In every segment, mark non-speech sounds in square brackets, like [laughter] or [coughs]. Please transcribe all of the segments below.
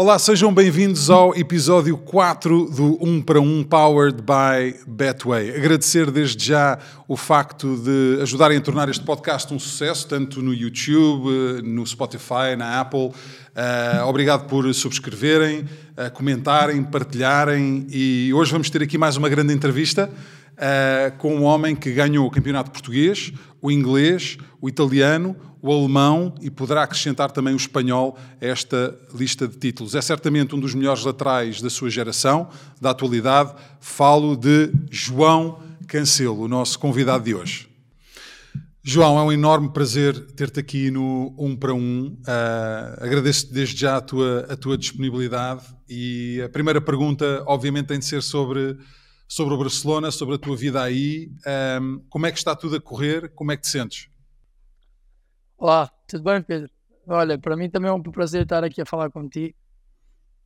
Olá, sejam bem-vindos ao episódio 4 do 1 para 1 Powered by Betway. Agradecer desde já o facto de ajudarem a tornar este podcast um sucesso, tanto no YouTube, no Spotify, na Apple. Uh, obrigado por subscreverem, uh, comentarem, partilharem e hoje vamos ter aqui mais uma grande entrevista. Uh, com um homem que ganhou o campeonato português, o inglês, o italiano, o alemão e poderá acrescentar também o espanhol a esta lista de títulos. É certamente um dos melhores laterais da sua geração, da atualidade. Falo de João Cancelo, o nosso convidado de hoje. João, é um enorme prazer ter-te aqui no Um para Um. Uh, Agradeço-te desde já a tua, a tua disponibilidade e a primeira pergunta, obviamente, tem de ser sobre sobre o Barcelona, sobre a tua vida aí. Um, como é que está tudo a correr? Como é que te sentes? Olá, tudo bem, Pedro? Olha, para mim também é um prazer estar aqui a falar contigo.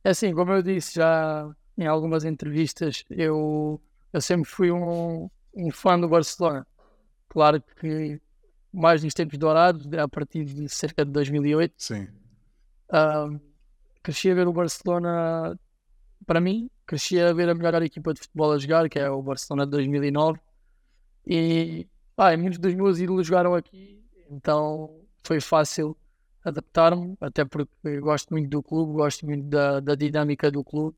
É assim, como eu disse já em algumas entrevistas, eu, eu sempre fui um, um fã do Barcelona. Claro que mais nos tempos dourados, a partir de cerca de 2008. Sim. Uh, cresci a ver o Barcelona, para mim, cresci a ver a melhor equipa de futebol a jogar, que é o Barcelona de 2009. E pá, muitos dos meus ídolos jogaram aqui, então foi fácil adaptar-me, até porque gosto muito do clube, gosto muito da, da dinâmica do clube.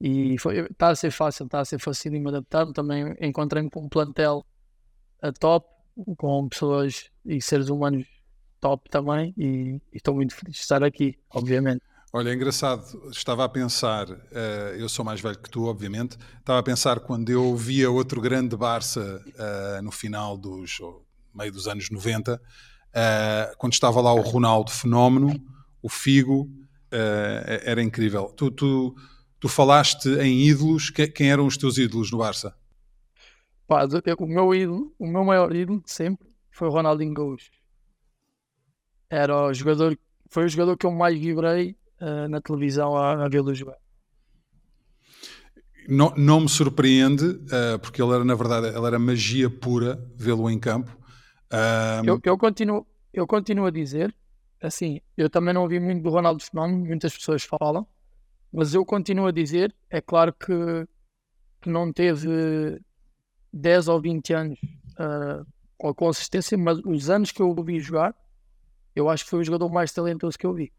E está a ser fácil, está a ser fácil de me adaptar. Também encontrei-me com um plantel a top, com pessoas e seres humanos top também. E estou muito feliz de estar aqui, obviamente. Olha, é engraçado, estava a pensar, uh, eu sou mais velho que tu, obviamente, estava a pensar quando eu via outro grande Barça uh, no final dos, meio dos anos 90, uh, eh, quando estava lá o Ronaldo Fenómeno, o Figo, era incrível. Tu, tu, tu falaste em ídolos, que, quem eram os teus ídolos no Barça? Pá, o meu ídolo, o meu maior ídolo de sempre foi o Ronaldinho Gaúcho. Era o jogador, foi o jogador que eu mais vibrei uh, na televisão a, a vê-lo jogar. Não, não me surpreende, uh, porque ele era, na verdade, ele era magia pura vê-lo em campo. Uh... Eu, eu, continuo, eu continuo a dizer, assim, eu também não ouvi muito do Ronaldo Fenómeno, muitas pessoas falam, mas eu continuo a dizer, é claro que, que não teve 10 ou 20 anos uh, com a consistência, mas os anos que eu o vi jogar, eu acho que foi o jogador mais talentoso que eu vi.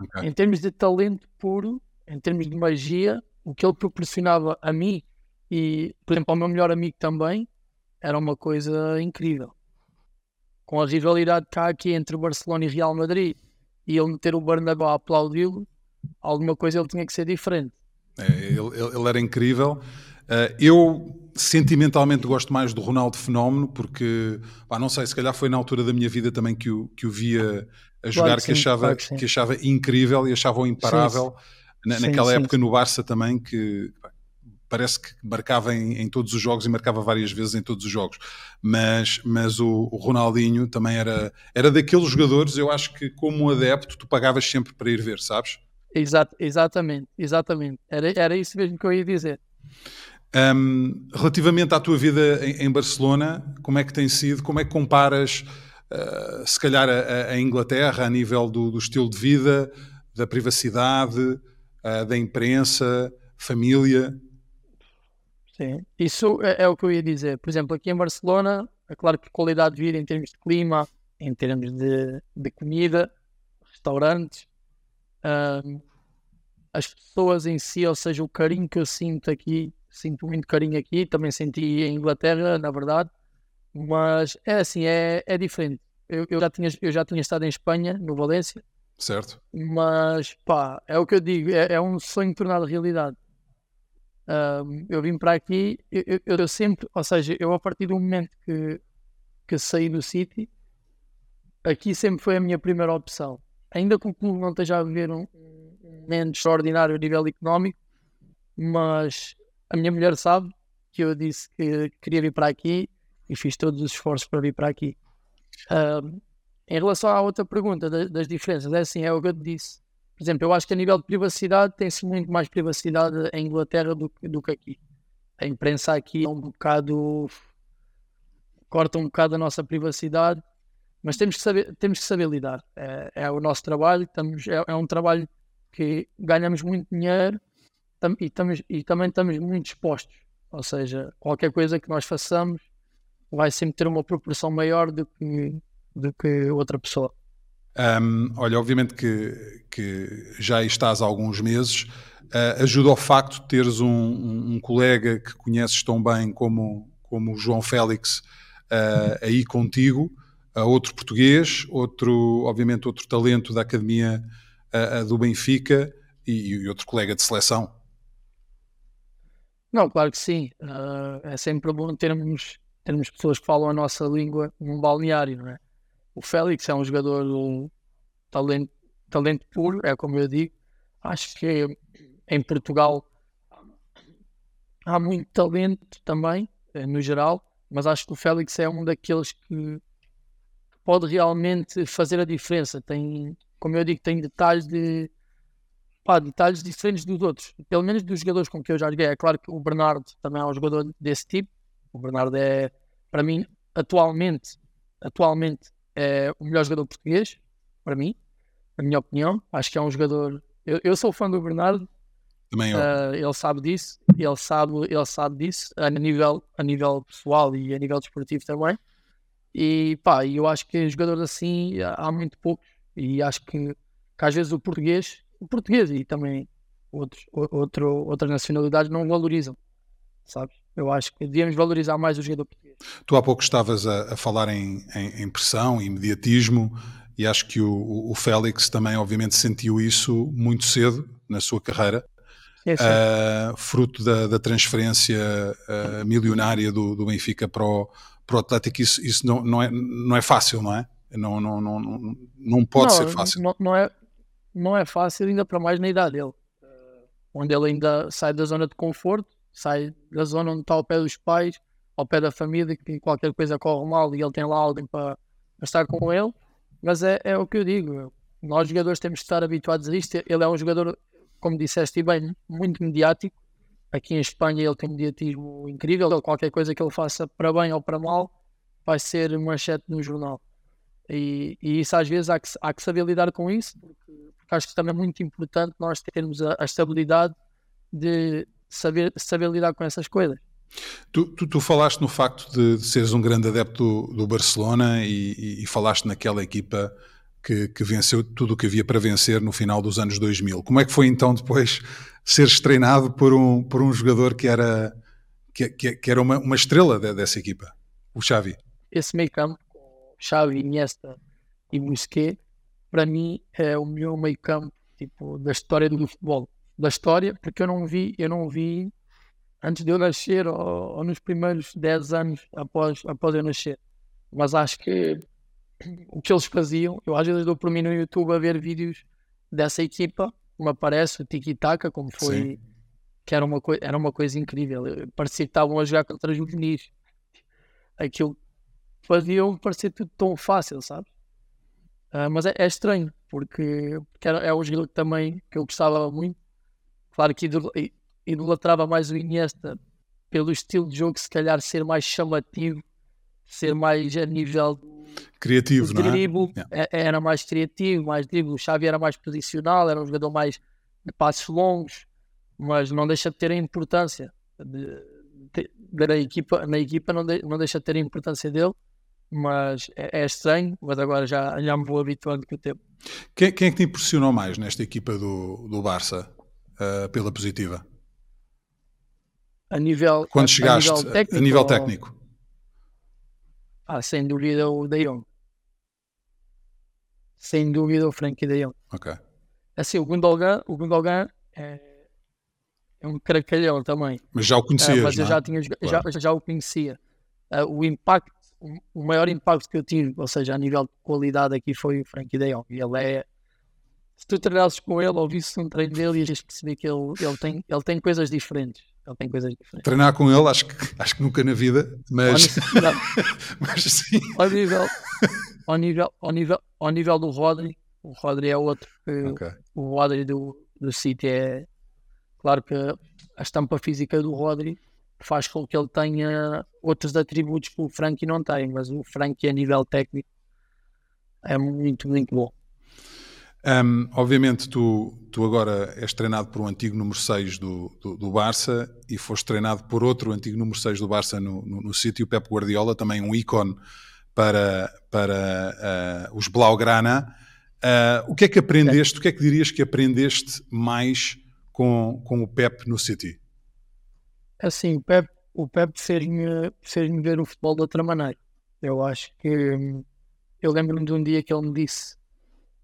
Okay. Em termos de talento puro, em termos de magia, o que ele proporcionava a mim e, por exemplo, ao meu melhor amigo também, era uma coisa incrível. Com a rivalidade que há aqui entre Barcelona e Real Madrid e ele meter o Bernabéu a aplaudi-lo, alguma coisa ele tinha que ser diferente. É, ele, ele, era incrível. Uh, eu sentimentalmente gosto mais do Ronaldo Fenómeno, porque, pá, não sei, se calhar foi na altura da minha vida também que o, que o via a jogar claro que, que, sim, achava, claro que, que, achava incrível e achava imparável. Sim, na, naquela época no Barça também, que parece que marcava em, em, todos os jogos e marcava várias vezes em todos os jogos. Mas, mas o, o, Ronaldinho também era, era daqueles jogadores, eu acho que como adepto tu pagavas sempre para ir ver, sabes? Exato, exatamente, exatamente. Era, era isso mesmo que eu ia dizer. Um, relativamente à tua vida em, em, Barcelona, como é que tem sido? Como é que comparas, uh, se calhar, a, a, Inglaterra a nível do, do, estilo de vida, da privacidade, uh, da imprensa, família? Sim, isso é, é, o que eu ia dizer. Por exemplo, aqui em Barcelona, é claro que qualidade de vida em termos de clima, em termos de, de comida, restaurantes, uh, as pessoas em si, ou seja, o carinho que eu sinto aqui sinto muito carinho aqui, também senti em Inglaterra, na verdade, mas é assim, é, é diferente. Eu, eu, já tinha, eu já tinha estado em Espanha, no Valência. Certo. Mas, pá, é o que eu digo, é, é um sonho tornado realidade. Um, eu vim para aqui, eu, eu, eu, sempre, ou seja, eu a partir do momento que, que saí do City, aqui sempre foi a minha primeira opção. Ainda que o clube não esteja a viver um, um momento extraordinário a nível económico, mas a minha mulher sabe que eu disse que queria vir para aqui e fiz todos os esforços para vir para aqui. Um, em relação à outra pergunta das, das diferenças, é assim, é o que eu te disse. Por exemplo, eu acho que a nível de privacidade tem-se muito mais privacidade em Inglaterra do, do que aqui. A imprensa aqui é um bocado. corta um bocado a nossa privacidade, mas temos que saber, temos que saber lidar. É, é o nosso trabalho, estamos, é, é um trabalho que ganhamos muito dinheiro tam, e, e também estamos muito expostos. Ou seja, qualquer coisa que nós façamos vai sempre ter uma proporção maior do que, do que outra pessoa. Um, olha, obviamente que, que já estás há alguns meses, uh, ajuda ao facto de teres um, um, um, colega que conheces tão bem como, como o João Félix uh, aí contigo, uh, outro português, outro, obviamente, outro talento da Academia do Benfica e, e, outro colega de seleção. Não, claro que sim. é sempre bom termos, termos pessoas que falam a nossa língua num balneário, não é? O Félix é um jogador um talento, talento puro, é como eu digo. Acho que em Portugal há muito talento também, eh, no geral, mas acho que o Félix é um daqueles que pode realmente fazer a diferença. Tem, como eu digo, tem detalhes de pá, detalhes diferentes dos outros, pelo menos dos jogadores com que eu já joguei. É claro que o Bernardo também é um jogador desse tipo. O Bernardo é, para mim, atualmente, atualmente é o melhor jogador português, para mim, na minha opinião. Acho que é um jogador. Eu, eu sou fã do Bernardo. Também eu. Uh, ele sabe disso, ele sabe, ele sabe disso a nível, a nível pessoal e a nível desportivo também. E pá, eu acho que jogadores assim há muito poucos. E acho que, que às vezes o português, o português e também outros, outro, outras nacionalidades não valorizam, sabes? Eu acho que devíamos valorizar mais o jogador português. Tu há pouco estavas a, a falar em, em, em, pressão e imediatismo e acho que o, o, Félix também obviamente sentiu isso muito cedo na sua carreira, uh, fruto da, da transferência uh, milionária do, do, Benfica para o, para o Atlético, isso, isso não, não, é, não é fácil, não é? Não, não, não, não pode não, ser fácil. Não, não, é, não é fácil, ainda para mais na idade dele, onde ele ainda sai da zona de conforto sai da zona onde está ao pé dos pais, ao pé da família, que qualquer coisa corre mal e ele tem lá alguém para, estar com ele. Mas é, é o que eu digo, nós jogadores temos de estar habituados a isto. Ele é um jogador, como disseste bem, muito mediático. Aqui em Espanha ele tem um mediatismo incrível. Qualquer coisa que ele faça para bem ou para mal vai ser manchete no jornal. E, e, isso às vezes há que, há que saber lidar com isso, porque, porque acho que também é muito importante nós termos a, a estabilidade de, saber, saber lidar com essas coisas. Tu, tu, tu falaste no facto de, de, seres um grande adepto do, do Barcelona e, e, e, falaste naquela equipa que, que, venceu tudo o que havia para vencer no final dos anos 2000. Como é que foi então depois [laughs] seres treinado por um, por um jogador que era, que, que, que era uma, uma estrela de, dessa equipa, o Xavi? Esse meio campo, Xavi, Iniesta e Busquets, para mim é o melhor meio campo tipo, da história do futebol da história, porque eu não vi, eu não vi antes de eu nascer ou, ou nos primeiros 10 anos após, após eu nascer. Mas acho que o que eles faziam, eu às vezes dou por mim no YouTube a ver vídeos dessa equipa, me aparece o Tiki Taka, como foi, Sim. que era uma, era uma coisa incrível. Parecia que estavam a jogar contra os juvenis. Aquilo faziam parecer tudo tão fácil, sabe? Uh, mas é, é, estranho, porque, porque era, é um que também que eu gostava muito Claro que idolatrava mais o Iniesta pelo estilo de jogo, se calhar ser mais chamativo, ser mais a nível criativo, não é? dribble, é? era mais criativo, mais dribble. O Xavi era mais posicional, era um jogador mais de passos longos, mas não deixa de ter a importância de, de, de, na equipa, na equipa não, não deixa de ter a importância dele, mas é, é, estranho, mas agora já, já me vou habituando com o tempo. Quem, quem é que te impressionou mais nesta equipa do, do Barça? Uh, pela positiva? A nível, Quando chegaste, a nível técnico? A nível técnico. Ou... Ah, sem dúvida o De Jong. Sem dúvida o Frankie De Jong. Ok. Assim, o Gundogan, o Gundogan é, é um caracalhão também. Mas já o conhecias, uh, Mas eu já, tinha, claro. já, já o conhecia. Uh, o impacto, o, maior impacto que eu tive, ou seja, a nível de qualidade aqui foi o Frankie De Jong. Ele é se tu treinasses com ele ou visse um treino dele, ias perceber que ele, ele, tem, ele tem coisas diferentes. Ele tem coisas diferentes. Treinar com ele, acho que, acho que nunca na vida, mas, [laughs] mas sim. Ao nível, ao, nível, ao, nível, ao nível do Rodri, o Rodri é outro. Okay. O Rodri do, do City é. Claro que a estampa física do Rodri faz com que ele tenha outros atributos que o Frankie não tem, mas o Frankie a nível técnico é muito, muito bom. Um, obviamente, tu, tu agora és treinado por um antigo número 6 do, do, do, Barça e foste treinado por outro antigo número 6 do Barça no, no, no City, o Pep Guardiola, também um ícone para, para uh, os Blaugrana. Uh, o que é que aprendeste, o que é que dirias que aprendeste mais com, com o Pep no City? Assim, o Pep, o Pep fez-me fez ver o futebol de outra maneira. Eu acho que eu lembro-me de um dia que ele me disse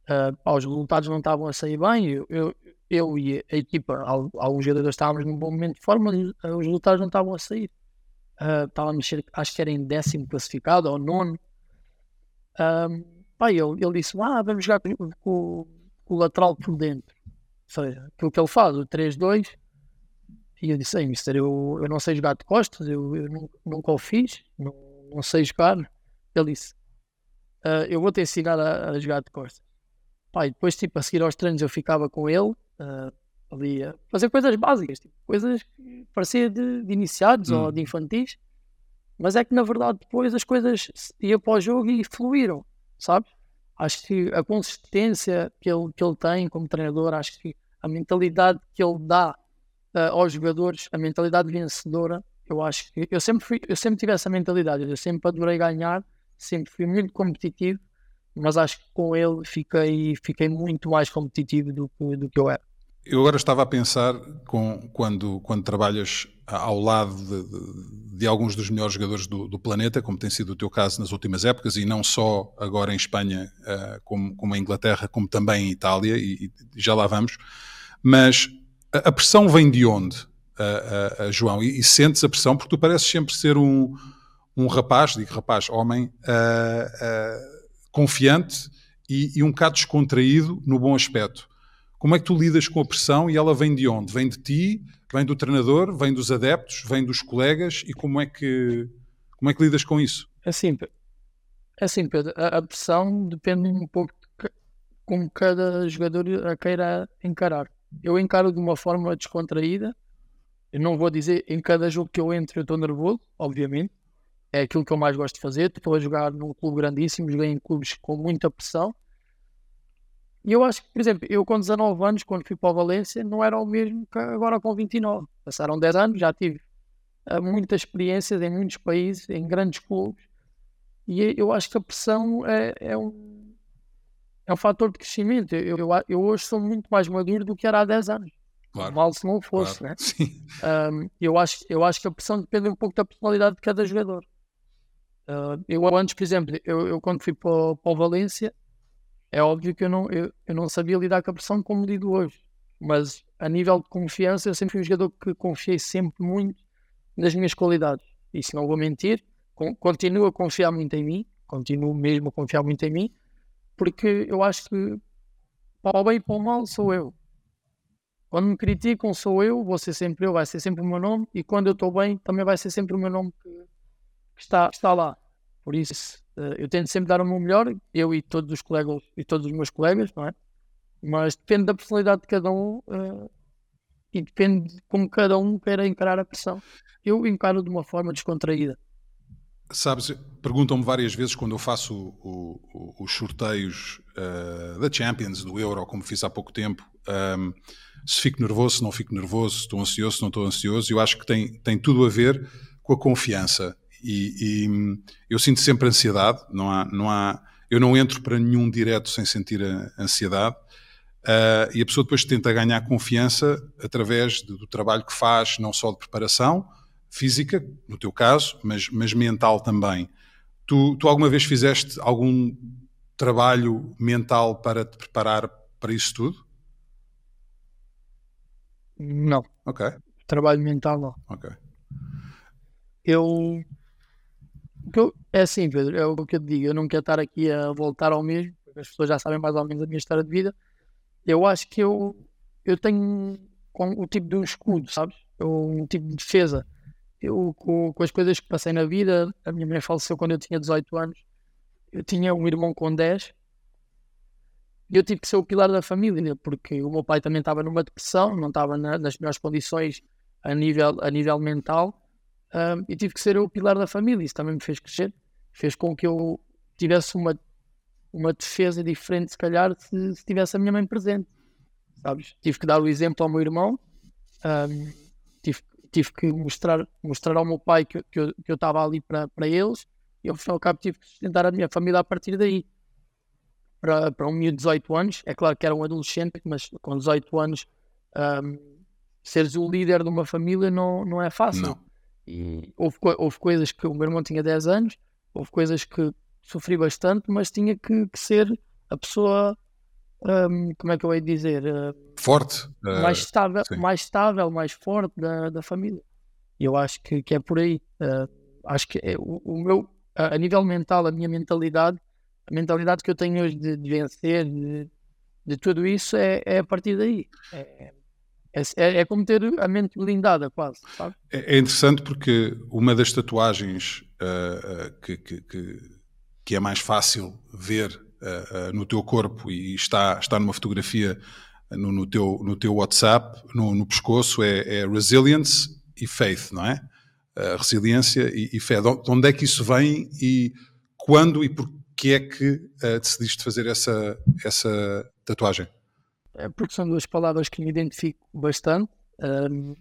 uh, os resultados não estavam a sair bem, eu, eu, eu e a equipa, alguns jogadores estávamos num bom momento de forma, uh, os resultados não estavam a sair. Uh, estávamos, acho que era em décimo classificado ou nono. Um, pá, ele, ele disse: Ah, vamos jogar com, com, com o lateral por dentro. Ou seja, aquilo que ele faz, o 3-2. E eu disse: Ei, mister, eu, eu não sei jogar de costas, eu, eu nunca, nunca o fiz, não, não sei jogar. Ele disse: uh, Eu vou te ensinar a, a, jogar de costas. Pá, e depois, tipo, a seguir aos treinos, eu ficava com ele uh, ali a fazer coisas básicas, tipo, coisas que pareciam de, de iniciados hum. ou de infantis. Mas é que na verdade depois as coisas iam para o jogo e fluíram, sabes? Acho que a consistência que ele, que ele tem como treinador, acho que a mentalidade que ele dá uh, aos jogadores, a mentalidade vencedora, eu acho que eu sempre, fui, eu sempre tive essa mentalidade, eu sempre adorei ganhar, sempre fui muito competitivo, mas acho que com ele fiquei, fiquei muito mais competitivo do que, do que eu era. Eu agora estava a pensar com, quando, quando trabalhas ao lado de, de, de alguns dos melhores jogadores do, do, planeta, como tem sido o teu caso nas últimas épocas, e não só agora em Espanha, uh, como, como em Inglaterra, como também em Itália, e, e já lá vamos. Mas a, a pressão vem de onde, João? E, e, sentes a pressão porque tu pareces sempre ser um, um rapaz, digo rapaz, homem, confiante e, e um bocado descontraído no bom aspecto. Como é que tu lidas com a pressão e ela vem de onde? Vem de ti, vem do treinador, vem dos adeptos, vem dos colegas e como é que, como é que lidas com isso? Assim, assim Pedro, a, a pressão depende um pouco de como cada jogador a queira encarar. Eu encaro de uma forma descontraída, eu não vou dizer em cada jogo que eu entro eu estou nervoso, obviamente, é aquilo que eu mais gosto de fazer. Estou a jogar num clube grandíssimo, joguei em clubes com muita pressão e eu acho que, por exemplo, eu com 19 anos, quando fui para o Valência, não era o mesmo que agora com 29. Passaram 10 anos, já tive uh, muitas experiências em muitos países, em grandes clubes, e eu acho que a pressão é, é um, é um fator de crescimento. Eu, eu, eu, hoje sou muito mais maduro do que era há 10 anos. Claro. Mal se não fosse, claro. né? [laughs] Um, eu, acho, eu acho que a pressão depende um pouco da personalidade de cada jogador. Uh, eu antes, por exemplo, eu, eu quando fui para, para o Valência, é óbvio que eu não, eu, eu não sabia lidar com a pressão como lido hoje. Mas a nível de confiança, eu sempre fui um jogador que confiei sempre muito nas minhas qualidades. E se não vou mentir, continuo a confiar muito em mim, continuo mesmo a confiar muito em mim, porque eu acho que para o bem e para o mal sou eu. Quando me criticam, sou eu, vou ser sempre eu, vai ser sempre o meu nome, e quando eu estou bem, também vai ser sempre o meu nome que, que está, que está lá. Por isso, Uh, eu tento sempre dar o meu melhor, eu e todos os colegas e todos os meus colegas, não é? Mas depende da personalidade de cada um uh, e depende de como cada um quer encarar a pressão. Eu encaro de uma forma descontraída. Sabes, perguntam-me várias vezes quando eu faço os sorteios uh, da Champions, do Euro, como fiz há pouco tempo, um, se fico nervoso, se não fico nervoso, se estou ansioso, se não estou ansioso. Eu acho que tem, tem tudo a ver com a confiança. E, e, eu sinto sempre ansiedade, não há, não há, eu não entro para nenhum direto sem sentir ansiedade. Uh, e a pessoa depois tenta ganhar confiança através de, do trabalho que faz, não só de preparação física, no teu caso, mas, mas mental também. Tu, tu alguma vez fizeste algum trabalho mental para te preparar para isso tudo? Não. Ok. Trabalho mental não. Ok. Eu eu, é assim, Pedro, é o que eu te digo. Eu não quero estar aqui a voltar ao mesmo, porque as pessoas já sabem mais ou menos a minha história de vida. Eu acho que eu, eu tenho o tipo de um escudo, sabes? Um tipo de defesa. Eu, com, com, as coisas que passei na vida, a minha mãe faleceu quando eu tinha 18 anos. Eu tinha um irmão com 10 e eu tive que ser o pilar da família, porque o meu pai também estava numa depressão, não estava na, nas melhores condições a nível, a nível mental um, e tive que ser eu o pilar da família. Isso também me fez crescer, fez com que eu tivesse uma, uma defesa diferente, se calhar, se, se tivesse a minha mãe presente. Sabes? Tive que dar o exemplo ao meu irmão, um, tive, tive que mostrar, mostrar ao meu pai que, que eu estava ali para, eles, e ao final cabo tive que sustentar a minha família a partir daí. Para, para um miúdo de 18 anos, é claro que era um adolescente, mas com 18 anos, um, seres o líder de uma família não, não é fácil. Não. E houve, houve coisas que o meu irmão tinha 10 anos, houve coisas que sofri bastante, mas tinha que, que ser a pessoa, um, como é que eu de dizer? Uh, forte. Uh, mais, estável, mais estável, mais forte da, da família. E eu acho que, que é por aí. Uh, acho que é, o, o, meu, a, a, nível mental, a minha mentalidade, a mentalidade que eu tenho hoje de, de vencer, de, de, tudo isso, é, é a partir daí. É, é, é, é, como ter a mente blindada, quase. Sabe? É, é interessante porque uma das tatuagens uh, que, que, que, que, é mais fácil ver uh, uh, no teu corpo e está, está numa fotografia no, no teu, no teu WhatsApp, no, no pescoço, é, é, resilience e faith, não é? resiliência e, e, fé. De onde é que isso vem e quando e porquê é que decidiste fazer essa, essa tatuagem? É porque são duas palavras que me identifico bastante. Um,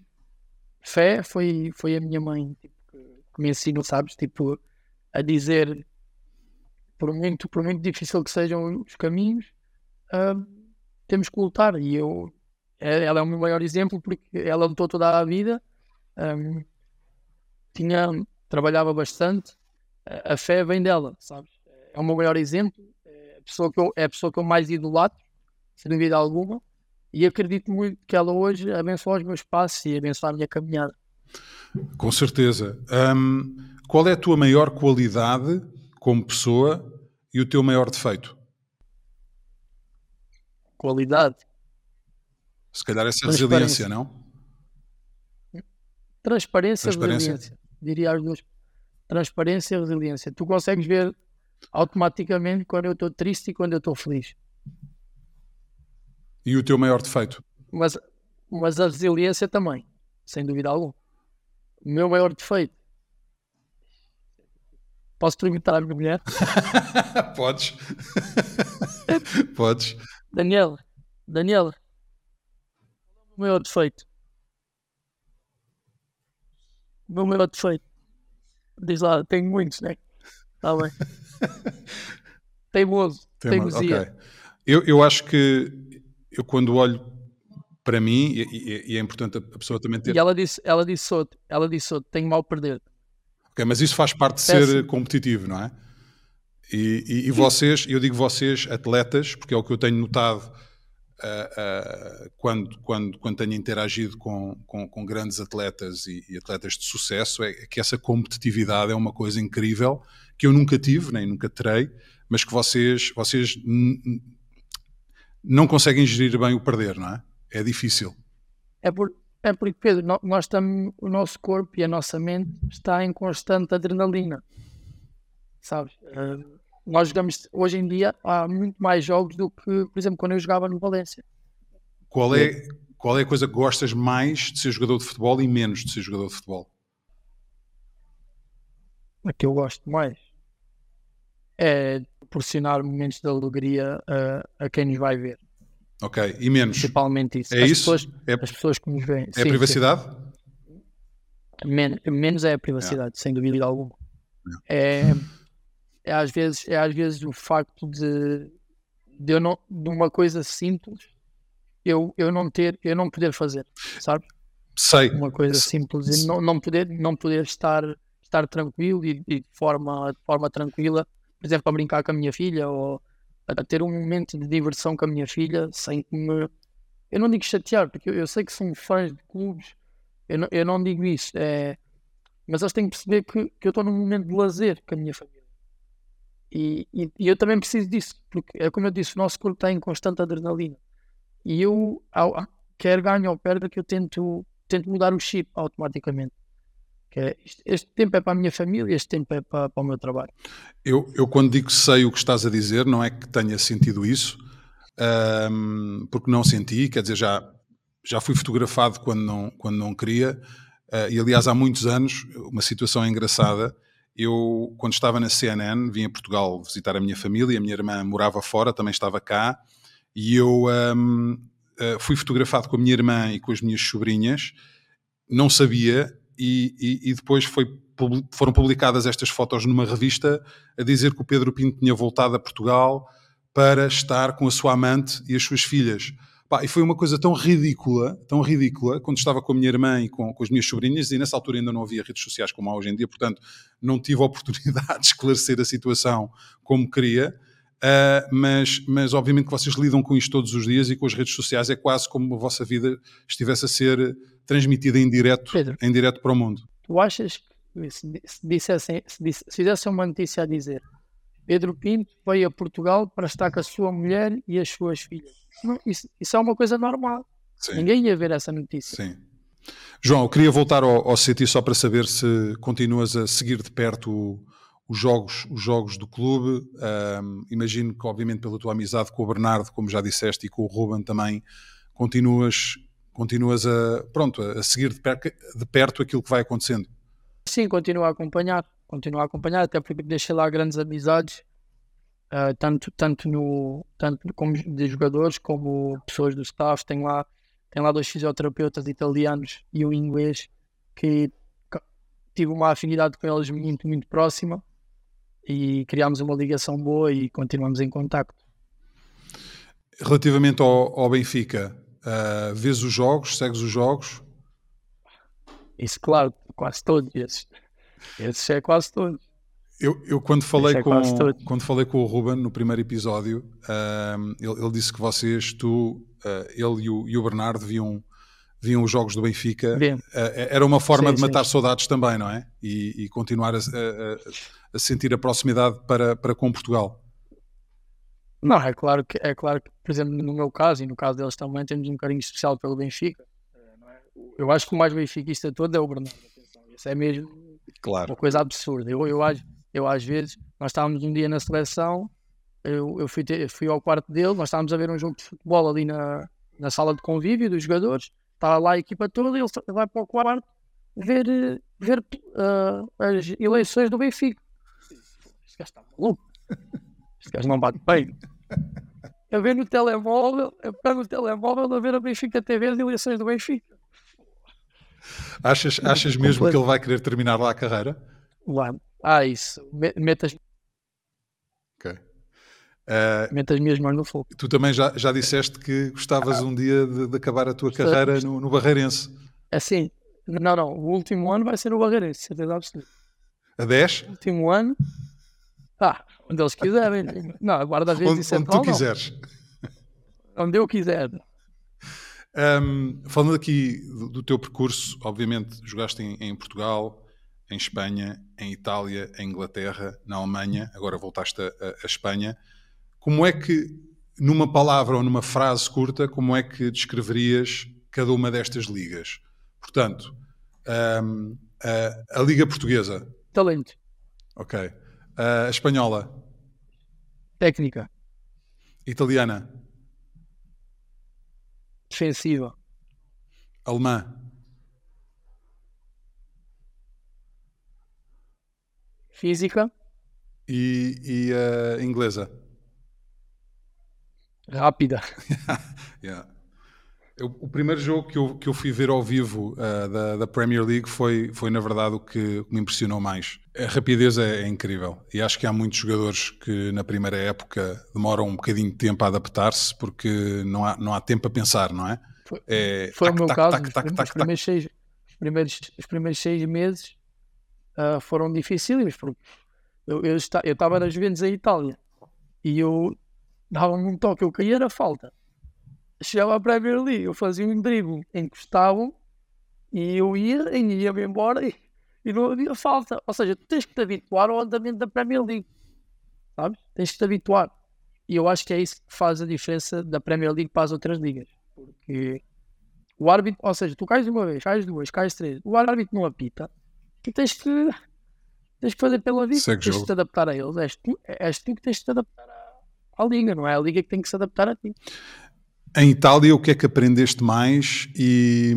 fé foi, foi a minha mãe tipo, que me ensinou, sabes, tipo, a dizer por muito, por muito difícil que sejam os caminhos, um, temos que lutar. E eu, é, ela é o meu maior exemplo porque ela lutou toda a vida, um, tinha, trabalhava bastante, a, a, fé vem dela, sabes? É o meu maior exemplo, é a pessoa que eu, é a pessoa que eu mais idolatro sem dúvida alguma. E acredito muito que ela hoje abençoa os meus passos e abençoa a minha caminhada. Com certeza. Um, qual é a tua maior qualidade como pessoa e o teu maior defeito? Qualidade. Se calhar essa resiliência, não? Transparência, e resiliência. Diria as duas. Transparência e resiliência. Tu consegues ver automaticamente quando eu estou triste e quando eu estou feliz. E o teu maior defeito? Mas, mas a resiliência também, sem dúvida alguma. O meu maior defeito. Posso perguntar à minha mulher? [laughs] Podes. [laughs] Podes. Daniela, Daniela, o maior defeito. O meu maior defeito. Diz lá, tenho muitos, né? Está bem. [laughs] Teimoso. Teimosia. Okay. Eu, eu acho que eu quando olho para mim, e, e, é importante a pessoa também ter. E ela disse, ela disse outro, ela disse outro, tenho mal perder. Ok, mas isso faz parte de ser competitivo, não é? E, e, e, vocês, eu digo vocês, atletas, porque é o que eu tenho notado uh, uh, quando, quando, quando tenho interagido com, com, com grandes atletas e, e, atletas de sucesso, é que essa competitividade é uma coisa incrível que eu nunca tive, nem nunca terei, mas que vocês, vocês não conseguem gerir bem o perder, não é? É difícil. É, por, é porque, Pedro, nós estamos, o nosso corpo e a nossa mente está em constante adrenalina. Sabes? Uh, nós jogamos, hoje em dia, há muito mais jogos do que, por exemplo, quando eu jogava no Valência. Qual é, qual é a coisa que gostas mais de ser jogador de futebol e menos de ser jogador de futebol? A que eu gosto mais é proporcionar momentos de alegria a, a quem nos vai ver. Ok, e menos? Principalmente isso. É as isso? Pessoas, é... As pessoas que nos veem. É sim, a privacidade? Men menos é a privacidade, é. sem dúvida alguma. É. é, às vezes, é às vezes o facto de, de, eu não, de uma coisa simples eu, eu, não ter, eu não poder fazer, sabe? Sei. Uma coisa simples e não, não, poder, não poder estar, estar tranquilo e, e de, forma, de forma tranquila por exemplo, a brincar com a minha filha ou a ter um momento de diversão com a minha filha sem que me. Eu não digo chatear, porque eu, eu sei que são fãs de clubes, eu não, eu não digo isso, é... mas eles têm que perceber que, que eu estou num momento de lazer com a minha família. E, e, e, eu também preciso disso, porque é como eu disse, o nosso corpo está em constante adrenalina. E eu, ao, quer ganhe ou perda, que eu tento, tento mudar o chip automaticamente. Que é, este tempo é para a minha família, este tempo é para, para o meu trabalho. Eu, eu, quando digo sei o que estás a dizer, não é que tenha sentido isso, um, porque não senti, quer dizer, já, já fui fotografado quando não, quando não queria, uh, e aliás há muitos anos, uma situação engraçada, eu, quando estava na CNN, vim a Portugal visitar a minha família, a minha irmã morava fora, também estava cá, e eu um, uh, fui fotografado com a minha irmã e com as minhas sobrinhas, não sabia, e, e, e depois foi, foram publicadas estas fotos numa revista a dizer que o Pedro Pinto tinha voltado a Portugal para estar com a sua amante e as suas filhas. Pá, e foi uma coisa tão ridícula, tão ridícula, quando estava com a minha irmã e com, com as minhas sobrinhas, e nessa altura ainda não havia redes sociais como há hoje em dia, portanto não tive a oportunidade de esclarecer a situação como queria, uh, mas, mas obviamente que vocês lidam com isto todos os dias e com as redes sociais é quase como a vossa vida estivesse a ser transmitida em direto, Pedro, em direto para o mundo. Tu achas que se, dissessem, se, disse, se fizessem uma notícia a dizer Pedro Pinto veio a Portugal para estar com a sua mulher e as suas filhas isso, isso é uma coisa normal. Sim. Ninguém ia ver essa notícia. Sim. João, eu queria voltar ao, ao City só para saber se continuas a seguir de perto o, os, jogos, os jogos do clube. Um, imagino que, obviamente, pela tua amizade com o Bernardo, como já disseste, e com o Ruben também, continuas, continuas a, pronto, a seguir de perto, de perto aquilo que vai acontecendo. Sim, continuo a acompanhar. Continuo a acompanhar, até porque deixei lá grandes amizades uh, tanto, tanto, no, tanto como de jogadores como pessoas do staff. Tem lá, tem lá dois fisioterapeutas italianos e um inglês que tive uma afinidade com eles muito, muito próxima e criámos uma ligação boa e continuamos em contacto. Relativamente ao, ao Benfica, uh, vês os jogos, segues os jogos? Isso, claro, quase todos esses. Esses é quase todos. Eu, eu quando, falei é com, quando falei com o Ruben no primeiro episódio, uh, ele, ele, disse que vocês, tu, uh, ele e o, e o, Bernardo viam, viam os jogos do Benfica. Uh, era uma forma sim, de matar sim. saudades também, não é? E, e continuar a, a, a, sentir a proximidade para, para com Portugal. Não, é claro, que, é claro que, por exemplo, no meu caso e no caso deles também, temos um carinho especial pelo Benfica. Eu acho que o mais benfiquista todo é o Bernardo. Isso é mesmo claro. uma coisa absurda. Eu, eu acho eu, às vezes, nós estávamos um dia na seleção, eu, eu fui, ter, fui ao quarto dele, nós estávamos a ver um jogo de futebol ali na, na sala de convívio dos jogadores, estava lá a equipa toda, e ele vai para o quarto ver, ver uh, as eleições do Benfica. Este gajo está maluco. Este gajo não bate bem. A ver no telemóvel, eu pego o telemóvel a ver a Benfica TV as eleições do Benfica. Achas, achas mesmo que ele vai querer terminar lá a carreira? Lá, ah, isso. Metas. Uh, Mete as minhas mãos no fogo. Tu também já, já disseste que gostavas ah, um dia de, de, acabar a tua carreira no, no Barreirense. Assim, não, não. O último ano vai ser no Barreirense, certeza absoluta. A 10? O último ano. Ah, onde eles quiserem. Não, guarda vezes onde, onde tu quiseres. Não. Onde eu quiser. Um, falando aqui do, do, teu percurso, obviamente jogaste em, em Portugal, em Espanha, em Itália, em Inglaterra, na Alemanha, agora voltaste a, a, Espanha. Como é que, numa palavra ou numa frase curta, como é que descreverias cada uma destas ligas? Portanto, um, a, a, Liga Portuguesa. Talento. Ok. A Espanhola. Técnica. Italiana. Defensiva. Alemã. Física. E, e a uh, inglesa? Rápida. [laughs] yeah. Eu, o primeiro jogo que eu, que eu fui ver ao vivo uh, da, da, Premier League foi, foi, na verdade, o que me impressionou mais. A rapidez é, é, incrível e acho que há muitos jogadores que na primeira época demoram um bocadinho de tempo a adaptar-se porque não há, não há tempo a pensar, não é? Foi, é, foi tac, o meu tac, caso. Tac, os, primeiros seis, os, primeiros, os primeiros seis meses uh, foram difíceis, porque eu, eu, eu estava nas Juventus em Itália e eu dava-me um toque, eu caía na falta. Chegava à Premier League, eu fazia um drible, encostavam e eu ia, e ia-me embora e, e, não havia falta. Ou seja, tens que te habituar ao andamento da Premier League, sabes? Tens que te habituar. E eu acho que é isso que faz a diferença da Premier League para as outras ligas. Porque o árbitro, ou seja, tu cais uma vez, cais duas, cais três, o árbitro não apita, tu tens que, tens que fazer pela vida, Segue tens de te adaptar a eles. És tu, és tu que tens de te adaptar à, à liga, não é a liga que tem que se adaptar a ti. Em Itália, o que é que aprendeste mais e,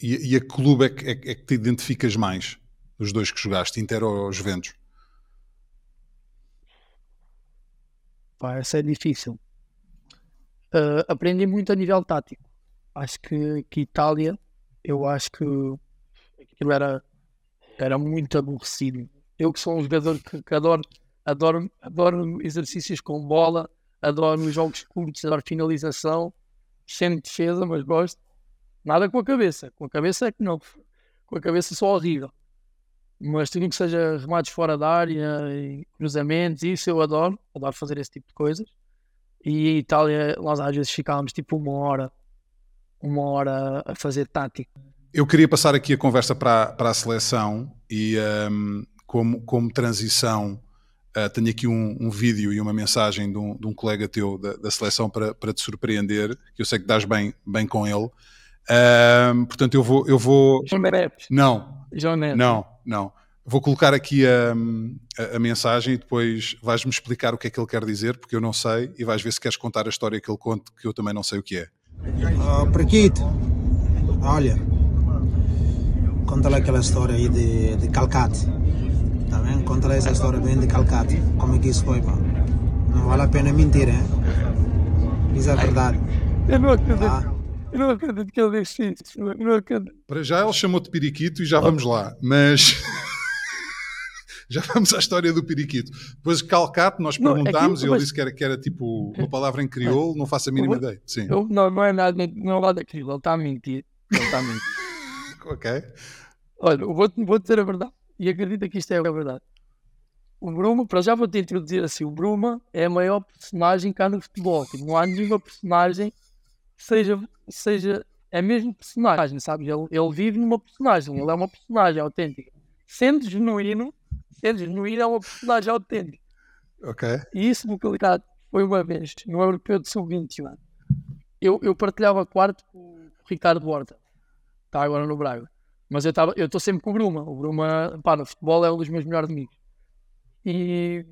e, e a clube é que, é, é que te identificas mais? dos dois que jogaste, Inter ou Juventus? Pá, essa é difícil. Uh, aprendi muito a nível tático. Acho que, que Itália, eu acho que aquilo era, era muito aborrecido. Eu que sou um jogador que, que adoro, adoro, adoro exercícios com bola, adoro jogos curtos, adoro finalização, sem defesa, mas gosto. Nada com a cabeça. Com a cabeça é que não. Com a cabeça só horrível. Mas tudo que seja remates fora da área, e cruzamentos, isso eu adoro. Adoro fazer esse tipo de coisas. E em Itália, nós às vezes ficávamos tipo uma hora, uma hora a fazer tático. Eu queria passar aqui a conversa para, para a seleção e um, como, como transição, uh, tenho aqui um, um, vídeo e uma mensagem de um, de um colega teu da, da, seleção para, para te surpreender, que eu sei que dás bem, bem com ele. Um, portanto, eu vou. Eu vou... Não. João Neto. Não, não. Vou colocar aqui a, a, a, mensagem e depois vais-me explicar o que é que ele quer dizer, porque eu não sei, e vais ver se queres contar a história que ele conta, que eu também não sei o que é. Uh, Prequito, olha, conta lá aquela história aí de, de Calcate, tá lá essa história bem de Calcate, como é que isso foi, pá. Não vale a pena mentir, hein? Isso é verdade. Eu não acredito. Ah. Eu não acredito que ele disse isso. Eu não acredito. Para já ele chamou-te periquito e já vamos lá, mas. [laughs] já vamos à história do periquito. Depois calcate, nós perguntámos não, e ele disse que era, que era tipo uma palavra em crioulo, não faço a mínima ideia. Sim. Eu, não, não é nada, não é nada daquilo, ele está a mentir. Ele está a mentir. [laughs] ok. Olha, vou, vou dizer a verdade e acredita que isto é a verdade. O Bruma, para já vou-te introduzir assim: o Bruma é a maior personagem cá no futebol. Tipo, não há nenhuma personagem que seja, seja é mesmo personagem, sabes? Ele, ele vive numa personagem, ele é uma personagem autêntica. Sendo genuíno, sendo genuíno, é uma personagem autêntica. Ok. E isso no qualidade foi uma vez no Europeu de Sub-21. Eu, eu partilhava quarto com o Ricardo Horta, está agora no Braga. Mas eu estou sempre com o Bruma. O Bruma, pá, no futebol é um dos meus melhores amigos. E,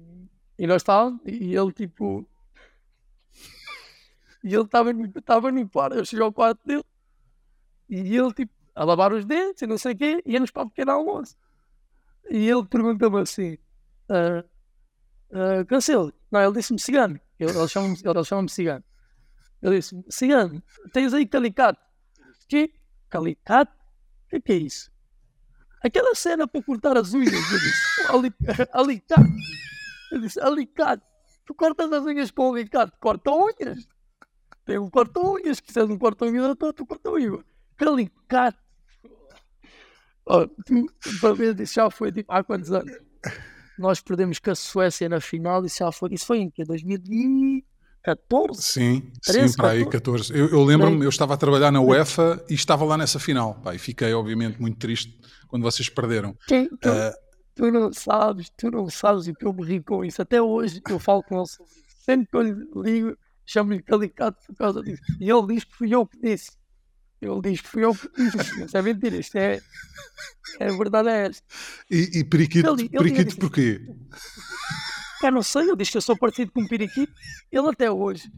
e nós estávamos, e ele tipo. E ele estava estava no quarto, eu cheguei ao quarto dele, e ele tipo, a lavar os dentes e não sei o quê, e íamos para o pequeno almoço. E ele pergunta-me assim: uh, uh, Cancelo, não, ele disse-me cigano, ele, ele chama-me ele chama cigano. Ele disse-me: Cigano, tens aí calicato? Que? Calicato? O que, é isso? Aquela cena para cortar as unhas, eu disse: Alicate. Eu disse: Alicate. Tu cortas as unhas com alicate, corta unhas. Tem um corta-unhas, se quiseres um corta-unhas, tu corta-unhas. Calicato. Oh, para ver, isso já foi tipo, há quantos anos? Nós perdemos com a Suécia na final, isso já foi, isso foi em que? 2014? Sim, 13, sim, para aí 14. Eu, eu lembro-me, eu estava a trabalhar na UEFA e estava lá nessa final, pá, e fiquei obviamente muito triste quando vocês perderam. Sim, tu, uh, tu, não sabes, tu não sabes o que eu me ri com isso. Até hoje eu falo com ele sobre isso. Sempre que eu lhe ligo, chamo-lhe Calicato por causa disso. E ele diz que fui eu que disse. Ele diz que fui eu que disse. Isso é mentira, isto é. É verdade, é esta. E, e periquito, ele, ele periquito porquê? Eu não sei, ele diz que eu sou parecido com um periquito. Ele até hoje,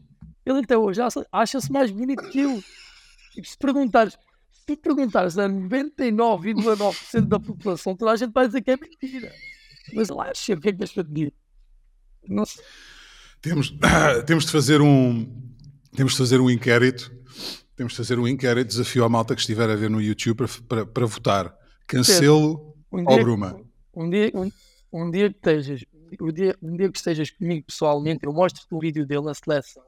ele até hoje acha-se mais bonito que eu. E se perguntares, se perguntares a 99,9% da população, toda a gente vai dizer que é mentira. Mas lá acha o que é que és para dizer? Temos, [coughs] temos de fazer um temos de fazer um inquérito temos de fazer um inquérito desafio à malta que estiver a ver no YouTube para, para, para votar cancelo um ou Bruma um dia, um, um dia que estejas um dia, um dia que estejas comigo pessoalmente eu mostro-te o vídeo dele na seleção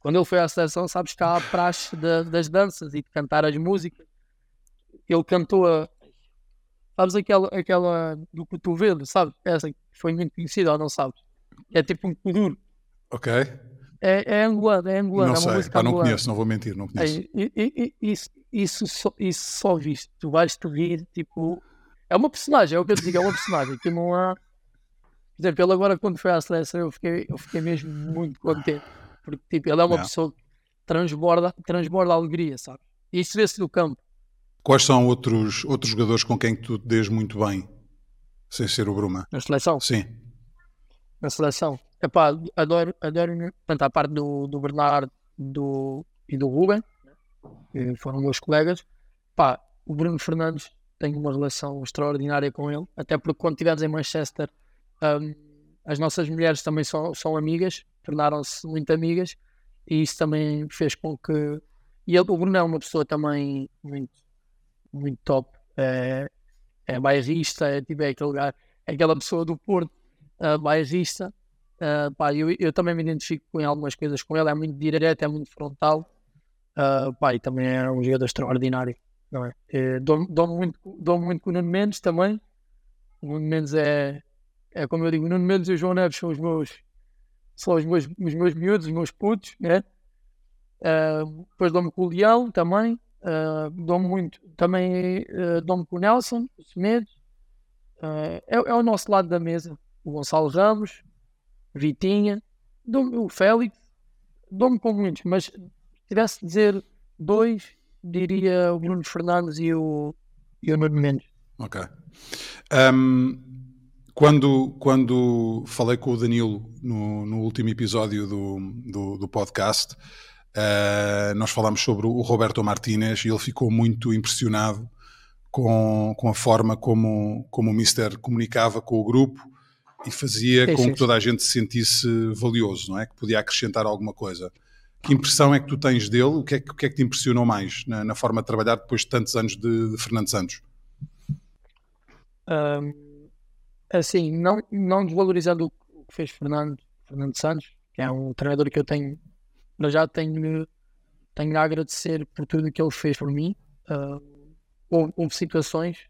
quando ele foi à seleção sabes que há a praxe de, das danças e de cantar as músicas ele cantou a sabes aquela, aquela do cotovelo, sabe? Essa que foi muito conhecida ou não sabes? É tipo um kuduro. Ok. É, é angolano, é angolano. Não é sei, pá, não conheço, não vou mentir, não conheço. É, e, e, isso, isso, só, isso só visto, tu vais te rir, tipo. É uma personagem, é o que eu te digo, é uma personagem que não há. Por exemplo, ele agora quando foi à seleção eu fiquei, eu fiquei mesmo muito contente. Porque tipo, ele é uma pessoa que transborda, transborda alegria, sabe? E isso vê-se no campo. Quais são outros, outros jogadores com quem tu te dês muito bem, sem ser o Bruma? Na seleção? Sim. Na seleção? Epá, adoro, adoro tanto a parte do, do Bernardo do, e do Ruben, que foram meus colegas. Pá, o Bruno Fernandes tenho uma relação extraordinária com ele, até porque quando estivemos em Manchester, um, as nossas mulheres também são, são amigas, tornaram-se muito amigas, e isso também fez com que. E ele, o Bruno é uma pessoa também muito, muito top, é, é bairrista, é, tipo, é aquele lugar, é aquela pessoa do Porto, uh, bairrista. Uh, pá, eu, eu também me identifico com algumas coisas com ele, é muito direto, é muito frontal. Uh, pá, e também é um jogador extraordinário. Não é? é dou, dou, muito, dou muito com o Nuno Mendes também. O Nuno Mendes é, é como eu digo, o Nuno Mendes e o João Neves são os meus, são os meus, os meus miúdos, os meus putos, né? Uh, depois dou-me com o Leão também. Uh, dou-me muito, também uh, dou-me com o Nelson, o Semedo. Uh, é, é, o nosso lado da mesa. O Gonçalo Ramos, Vitinha, o Félix, dou-me com muitos, mas tivesse de dizer dois, diria o Bruno Fernandes e o, e o Nuno Mendes. Ok. Um, quando, quando falei com o Danilo no, no último episódio do, do, do podcast, uh, nós falámos sobre o Roberto Martínez e ele ficou muito impressionado com, com a forma como, como o Mister comunicava com o grupo e fazia sim, com sim, que toda a gente se sentisse valioso, não é? Que podia acrescentar alguma coisa. Que impressão é que tu tens dele? O que é, o que, é que te impressionou mais na, na, forma de trabalhar depois de tantos anos de, de Fernando Santos? Um, assim, não, não desvalorizando o que fez Fernando, Fernando Santos, que é um treinador que eu tenho, eu já tenho, tenho a agradecer por tudo que ele fez por mim. Uh, houve, houve, situações,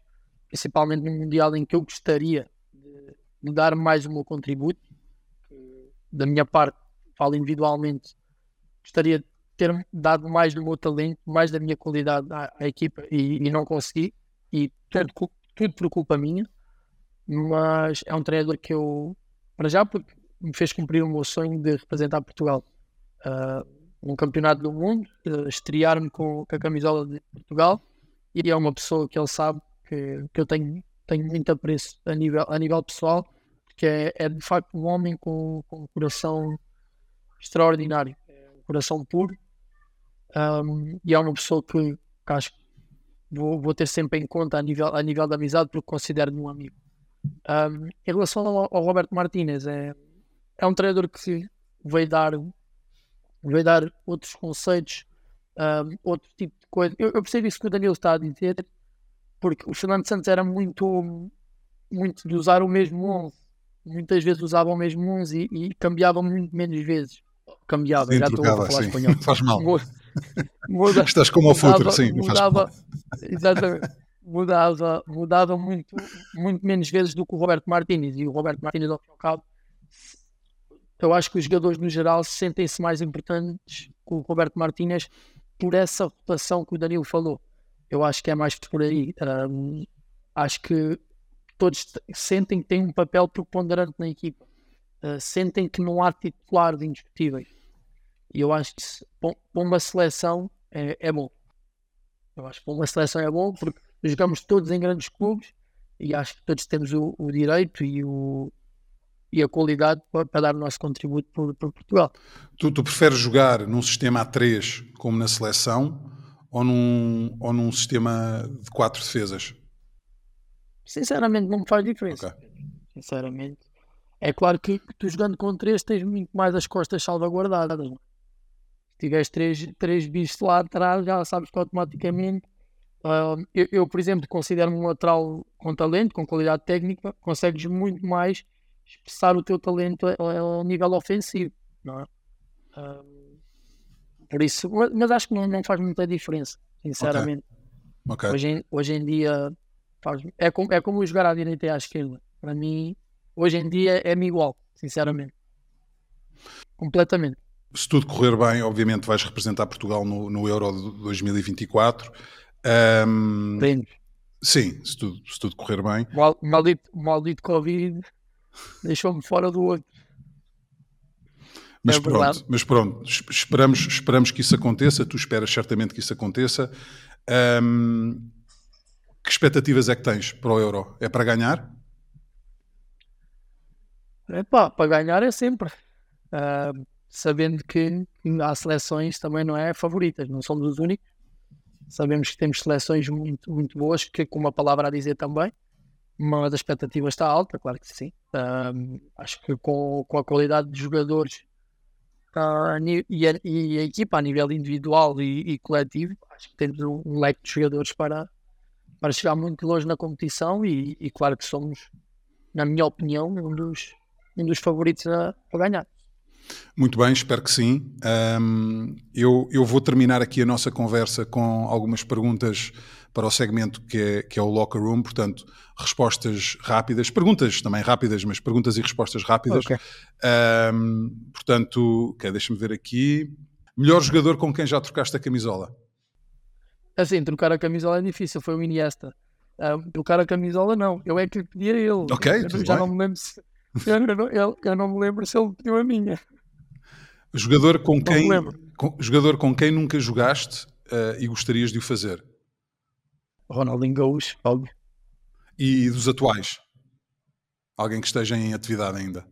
principalmente no Mundial, em que eu gostaria de, de dar mais o meu contributo. Da minha parte, falo individualmente, gostaria de ter dado mais do meu talento, mais da minha qualidade à, à equipa e, e, não consegui. E tudo, tudo por culpa minha. Mas é um treinador que eu, para já, porque me fez cumprir o meu sonho de representar Portugal uh, campeonato do mundo, uh, estrear-me com, com, a camisola de Portugal. E é uma pessoa que ele sabe que, que eu tenho, tenho muito apreço a nível, a nível pessoal, que é, é de facto um homem com, com um coração extraordinário coração puro. Um, e é uma pessoa que, que acho que vou, vou, ter sempre em conta a nível, a nível da amizade, porque considero-me um amigo. Um, em relação ao, ao, Roberto Martínez, é, é um treinador que veio dar, veio dar outros conceitos, um, outro tipo de coisa. Eu, eu, percebo isso que o Danilo está a dizer, porque o Fernando Santos era muito, muito de usar o mesmo 11. Muitas vezes usava o mesmo 11 e, e cambiava muito menos vezes cambiava, sim, já estou a falar sim. espanhol. [laughs] Faz mal. Muda, Estás como ao futuro, sim. Mudava, exatamente. Mudava, mudava muito, muito menos vezes do que o Roberto Martínez. E o Roberto Martínez, ao fim e ao cabo, eu acho que os jogadores no geral sentem-se mais importantes com o Roberto Martínez por essa rotação que o Danilo falou. Eu acho que é mais por aí. Um, acho que todos sentem que têm um papel preponderante na equipa. Uh, sentem que não há titulares indiscutíveis. E eu acho que para uma seleção é, é, bom. Eu acho que para uma seleção é bom porque jogamos todos em grandes clubes e acho que todos temos o, o direito e, o, e a qualidade para, para dar o nosso contributo para, para Portugal. Tu, tu, preferes jogar num sistema A3 como na seleção ou num, ou num sistema de quatro defesas? Sinceramente, não me faz diferença. Okay. Sinceramente. É claro que tu jogando com três tens muito mais as costas salvaguardadas. É? tiveres três, três bichos lá atrás, já sabes que automaticamente. Uh, eu, eu, por exemplo, considero-me um lateral com talento, com qualidade técnica, consegues muito mais expressar o teu talento ao nível ofensivo, não é? Uh, por isso, mas, mas, acho que não, não, faz muita diferença, sinceramente. Okay. Okay. Hoje, em, hoje em dia faz, é, como, é como jogar à direita e à esquerda. Para mim, hoje em dia é-me igual, sinceramente. Completamente se tudo correr bem, obviamente vais representar Portugal no, no Euro de 2024. Um, sim, se tudo, se tudo correr bem. Mal, maldito, maldito Covid deixou-me fora do outro. Mas, é pronto, mas pronto, esperamos, esperamos que isso aconteça. Tu esperas certamente que isso aconteça. Um, que expectativas é que tens para o Euro? É para ganhar? É pá, para ganhar é sempre. Uh, sabendo que há seleções também não é favoritas, não somos os únicos. Sabemos que temos seleções muito, muito boas, que com uma palavra a dizer também, mas a expectativa está alta, claro que sim. Um, acho que com, com a qualidade de jogadores uh, e, a, e, a, equipa a nível individual e, e, coletivo, acho que temos um, um, leque de jogadores para, para chegar muito longe na competição e, e claro que somos, na minha opinião, um dos, um dos favoritos a, a ganhar. Muito bem, espero que sim. Um, eu, eu vou terminar aqui a nossa conversa com algumas perguntas para o segmento que é, que é o Locker Room, portanto, respostas rápidas, perguntas também rápidas, mas perguntas e respostas rápidas. Okay. Um, portanto, okay, deixa-me ver aqui. Melhor jogador com quem já trocaste a camisola? Assim, trocar a camisola é difícil, foi o Iniesta. Um, trocar a camisola não, eu é que lhe pedi a ele. Ok, eu, já bem. não me lembro se, eu, não, eu, eu não me lembro se ele pediu a minha. Jogador com quem, com, jogador com quem nunca jogaste uh, e gostarias de o fazer? Ronaldinho Gaúcho, óbvio. E dos atuais? Alguém que esteja em atividade ainda?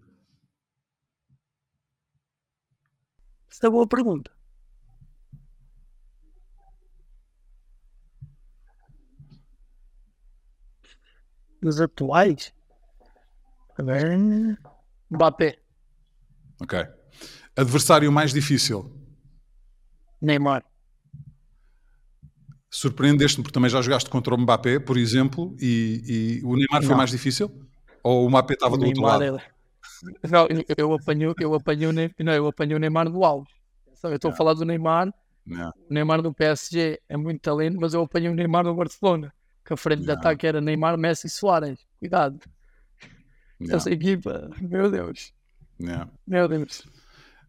Essa é boa pergunta. Dos atuais? Mbappé. Ok. Adversário mais difícil? Neymar. Surpreendeste-me porque também já jogaste contra o Mbappé, por exemplo, e, e o Neymar não. foi mais difícil? Ou o Mbappé estava o do outro lado? É... Não, eu apanho, eu apanho, não, eu apanho o Neymar do alvo. Eu estou a falar do Neymar. Não. O Neymar do PSG é muito talento, mas eu apanhei o Neymar do Barcelona, que a frente de ataque era Neymar, Messi e Soares. Cuidado. Essa equipa, meu Deus. Meu Deus.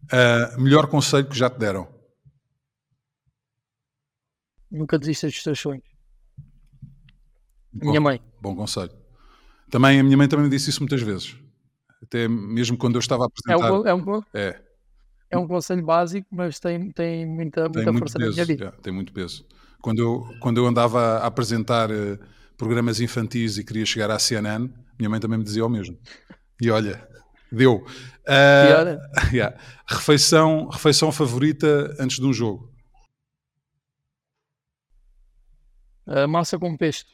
Uh, melhor conselho que já te deram? Nunca desistas dos teus sonhos. Bom, minha mãe. Bom conselho. Também a minha mãe também me disse isso muitas vezes. Até mesmo quando eu estava a apresentar. É um, é um, é. é um conselho básico, mas tem, tem muita, muita tem força peso, na minha vida. É, tem muito peso. Quando eu, quando eu andava a apresentar uh, programas infantis e queria chegar à CNN, minha mãe também me dizia o mesmo. E olha, deu. Uh, [laughs] yeah. refeição, refeição favorita antes de um jogo? Uh, massa com pesto.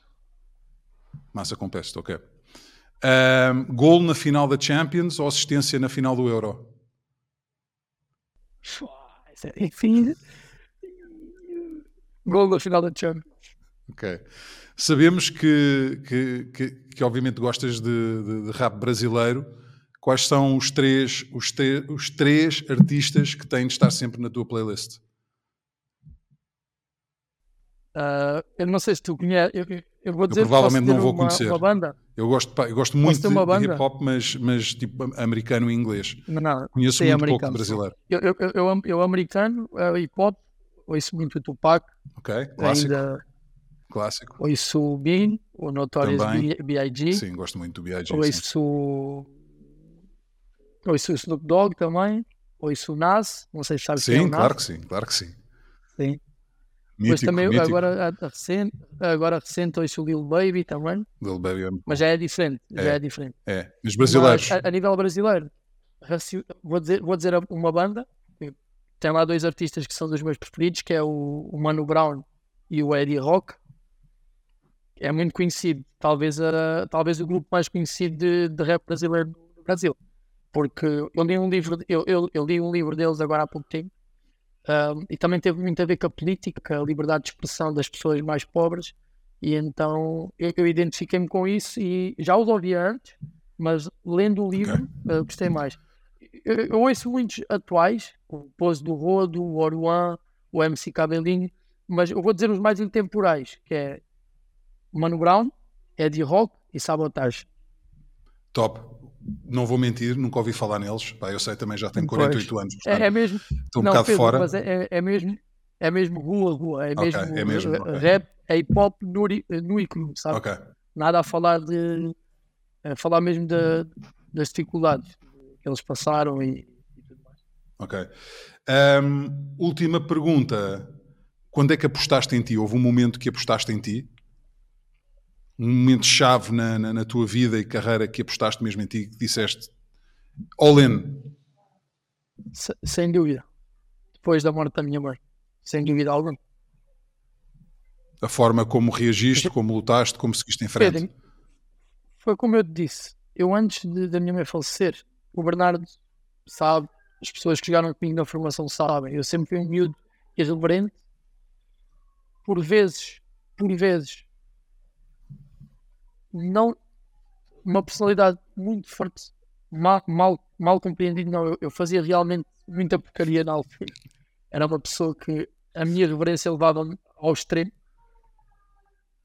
Massa com pesto, ok. Uh, gol na final da Champions ou assistência na final do Euro? Enfim. Gol na final da Champions. Ok. Sabemos que, que, que, que obviamente gostas de, de, de, rap brasileiro. Quais são os três, os, te, os três artistas que têm de estar sempre na tua playlist? Uh, eu não sei se tu conheces, eu, eu vou dizer eu provavelmente não vou uma, conhecer. Uma banda. Eu gosto, eu gosto muito de, de hip hop, mas, mas tipo americano e inglês. Não, não, Conheço muito pouco de brasileiro. Eu, eu, eu, eu, eu americano, uh, hip hop, ouço muito Tupac. Ok, clássico. Ainda clássico. Ouço o Bean, o Notorious B.I.G. Sim, gosto muito do B.I.G. Ouço, ouço o Snoop Dogg também. Ouço o Nas, não sei se sabes sim, quem é o Nas. claro que sim, claro que sim. Sim. Mítico, Depois também, mítico. agora recente, agora recente ouço o Lil Baby também. Lil Baby é Mas já é diferente, já é diferente. É, os brasileiros. Mas, a, a, nível brasileiro, vou dizer, vou dizer uma banda, tem lá dois artistas que são dos meus preferidos, que é o, o Mano Brown e o Eddie Rock. É muito conhecido, talvez, a, talvez o grupo mais conhecido de, de rap brasileiro do Brasil. Porque eu li um livro, eu, eu, eu li um livro deles agora há pouco tempo, um, e também teve muito a ver com a política, a liberdade de expressão das pessoas mais pobres. E então eu, eu identifiquei-me com isso e já os ouvia antes, mas lendo o livro okay. uh, gostei mais. Eu, eu, ouço muitos atuais, o Pose do Rodo, o Oruan, o MC Cabelinho, mas eu vou dizer os mais intemporais, que é Mano Brown, Eddie Rock e Sabotage. Top não vou mentir, nunca ouvi falar neles. Pá, eu sei também já tenho 48 pois. anos. Portanto, é, é, mesmo. Estou um não, bocado Pedro, fora. Mas é, é, é, mesmo. É mesmo rua, rua. É mesmo, okay, é mesmo okay. rap, é hip hop no, no e cru, sabe? Okay. Nada a falar de. A falar mesmo de, das dificuldades que eles passaram e, e tudo mais. Ok. Um, última pergunta. Quando é que apostaste em ti? Houve um momento que apostaste em ti? Um momento chave na, na, na, tua vida e carreira que apostaste mesmo em ti, que disseste all in? sem dúvida. Depois da morte da minha mãe. Sem dúvida alguma. a forma como reagiste, como lutaste, como seguiste em frente. Foi como eu te disse. Eu, antes da minha mãe falecer, o Bernardo sabe, as pessoas que chegaram comigo na formação sabem. Eu sempre fui um miúdo irreverente. Por vezes, por vezes, não uma personalidade muito forte, mal, mal, mal compreendido. Não, eu, eu fazia realmente muita porcaria na altura. Era uma pessoa que a minha reverência levava ao extremo.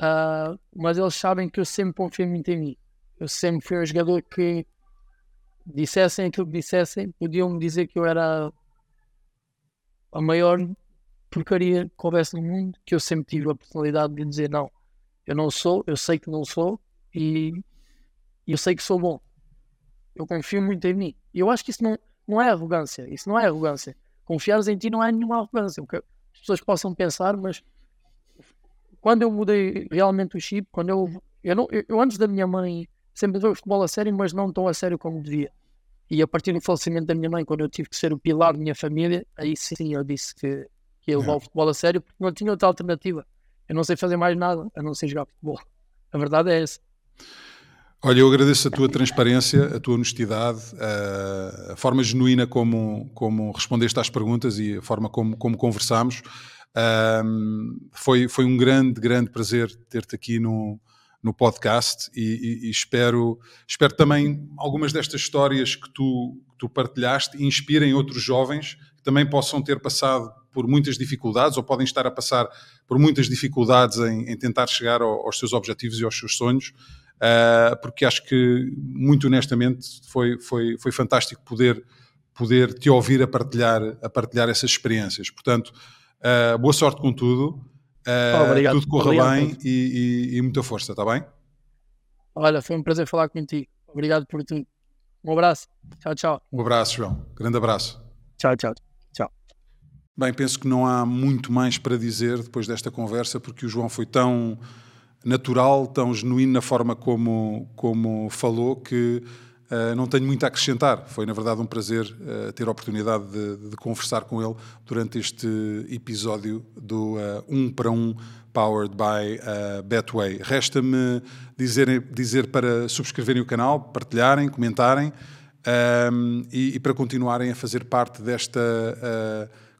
Uh, mas eles sabem que eu sempre confiei muito em mim. Eu sempre fui um jogador que dissessem aquilo que dissessem, podiam-me dizer que eu era a maior porcaria que houvesse no mundo, que eu sempre tive a personalidade de dizer não, eu não sou, eu sei que não sou e eu sei que sou bom. Eu confio muito em mim. E eu acho que isso não, não é arrogância. Isso não é arrogância. Confiares em ti não é nenhuma arrogância. O que as pessoas possam pensar, mas quando eu mudei realmente o chip, quando eu. Eu, não, eu, antes da minha mãe sempre o futebol a sério, mas não tão a sério como devia. E a partir do falecimento da minha mãe, quando eu tive que ser o pilar da minha família, aí sim eu disse que, que ia levar o futebol a sério, porque não tinha outra alternativa. Eu não sei fazer mais nada a não ser jogar futebol. A verdade é essa. Olha, eu agradeço a tua transparência, a tua honestidade, a, forma genuína como, como respondeste às perguntas e a forma como, como conversámos. Um, foi, foi um grande, grande prazer ter-te aqui no, no podcast e, e, e, espero, espero também algumas destas histórias que tu, que tu partilhaste inspirem outros jovens que também possam ter passado por muitas dificuldades ou podem estar a passar por muitas dificuldades em, em tentar chegar ao, aos seus objetivos e aos seus sonhos uh, porque acho que, muito honestamente, foi, foi, foi fantástico poder, poder te ouvir a partilhar, a partilhar essas experiências. Portanto, uh, boa sorte com tudo, uh, Obrigado. tudo corra Obrigado. bem e, e, e, muita força, está bem? Olha, foi um prazer falar contigo. Obrigado por tudo. Um abraço. Tchau, tchau. Um abraço, João. Grande abraço. Tchau, tchau. Tchau. Bem, penso que não há muito mais para dizer depois desta conversa, porque o João foi tão natural, tão genuíno na forma como, como falou, que uh, não tenho muito a acrescentar. Foi, na verdade, um prazer uh, ter a oportunidade de, de, conversar com ele durante este episódio do uh, Um para Um Powered by uh, Betway. Resta-me dizer, dizer para subscreverem o canal, partilharem, comentarem um, e, e, para continuarem a fazer parte desta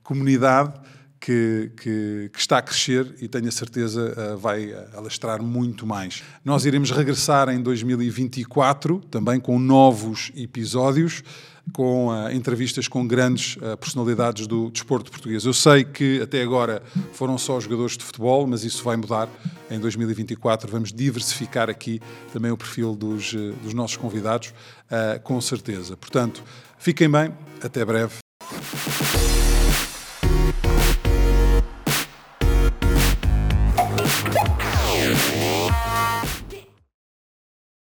comunidade que, que, que, está a crescer e tenho a certeza uh, vai alastrar muito mais. Nós iremos regressar em 2024 também com novos episódios, com uh, entrevistas com grandes uh, personalidades do desporto português. Eu sei que até agora foram só jogadores de futebol, mas isso vai mudar em 2024. Vamos diversificar aqui também o perfil dos, dos nossos convidados, com certeza. Portanto, fiquem bem, até breve.